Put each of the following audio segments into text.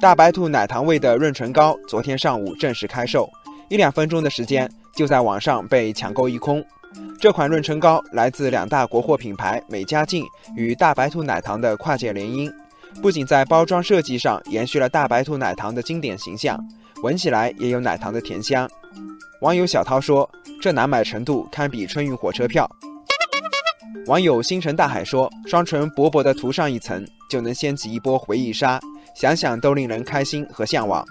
大白兔奶糖味的润唇膏昨天上午正式开售，一两分钟的时间就在网上被抢购一空。这款润唇膏来自两大国货品牌美加净与大白兔奶糖的跨界联姻，不仅在包装设计上延续了大白兔奶糖的经典形象，闻起来也有奶糖的甜香。网友小涛说：“这难买程度堪比春运火车票。”网友星辰大海说：“双唇薄薄的涂上一层，就能掀起一波回忆杀。”想想都令人开心和向往。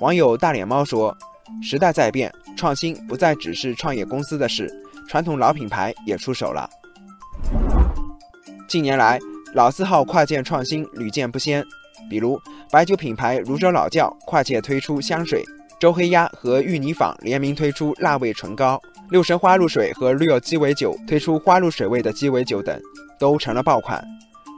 网友大脸猫说：“时代在变，创新不再只是创业公司的事，传统老品牌也出手了。近年来，老字号跨界创新屡见不鲜，比如白酒品牌泸州老窖跨界推出香水，周黑鸭和芋泥坊联名推出辣味唇膏，六神花露水和 Real 鸡尾酒推出花露水味的鸡尾酒等，都成了爆款。”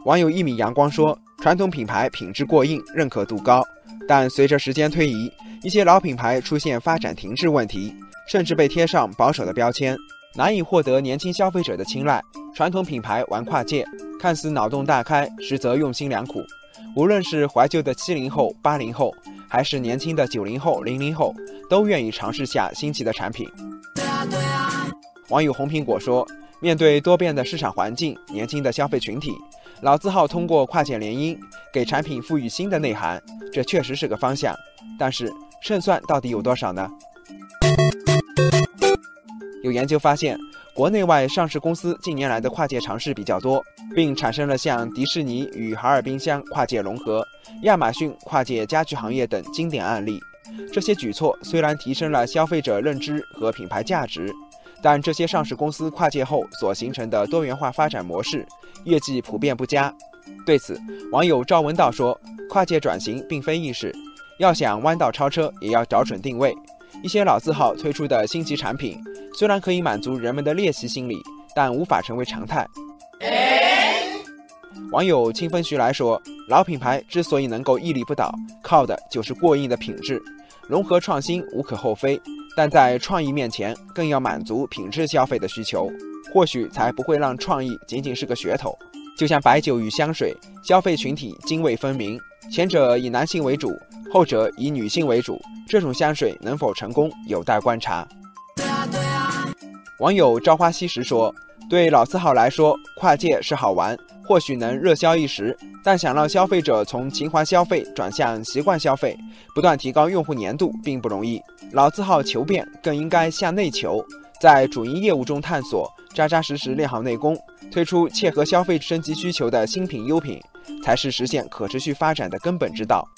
网友一米阳光说。传统品牌品质过硬，认可度高，但随着时间推移，一些老品牌出现发展停滞问题，甚至被贴上保守的标签，难以获得年轻消费者的青睐。传统品牌玩跨界，看似脑洞大开，实则用心良苦。无论是怀旧的七零后、八零后，还是年轻的九零后、零零后，都愿意尝试下新奇的产品。网友红苹果说：“面对多变的市场环境，年轻的消费群体。”老字号通过跨界联姻，给产品赋予新的内涵，这确实是个方向。但是胜算到底有多少呢？有研究发现，国内外上市公司近年来的跨界尝试比较多，并产生了像迪士尼与海尔冰箱跨界融合、亚马逊跨界家居行业等经典案例。这些举措虽然提升了消费者认知和品牌价值。但这些上市公司跨界后所形成的多元化发展模式，业绩普遍不佳。对此，网友赵文道说：“跨界转型并非易事，要想弯道超车，也要找准定位。一些老字号推出的新奇产品，虽然可以满足人们的猎奇心理，但无法成为常态。”网友清风徐来说：“老品牌之所以能够屹立不倒，靠的就是过硬的品质，融合创新无可厚非。”但在创意面前，更要满足品质消费的需求，或许才不会让创意仅仅是个噱头。就像白酒与香水，消费群体泾渭分明，前者以男性为主，后者以女性为主，这种香水能否成功，有待观察。网友朝花夕拾说：“对老字号来说，跨界是好玩。”或许能热销一时，但想让消费者从情怀消费转向习惯消费，不断提高用户粘度并不容易。老字号求变，更应该向内求，在主营业务中探索，扎扎实实练好内功，推出切合消费升级需求的新品优品，才是实现可持续发展的根本之道。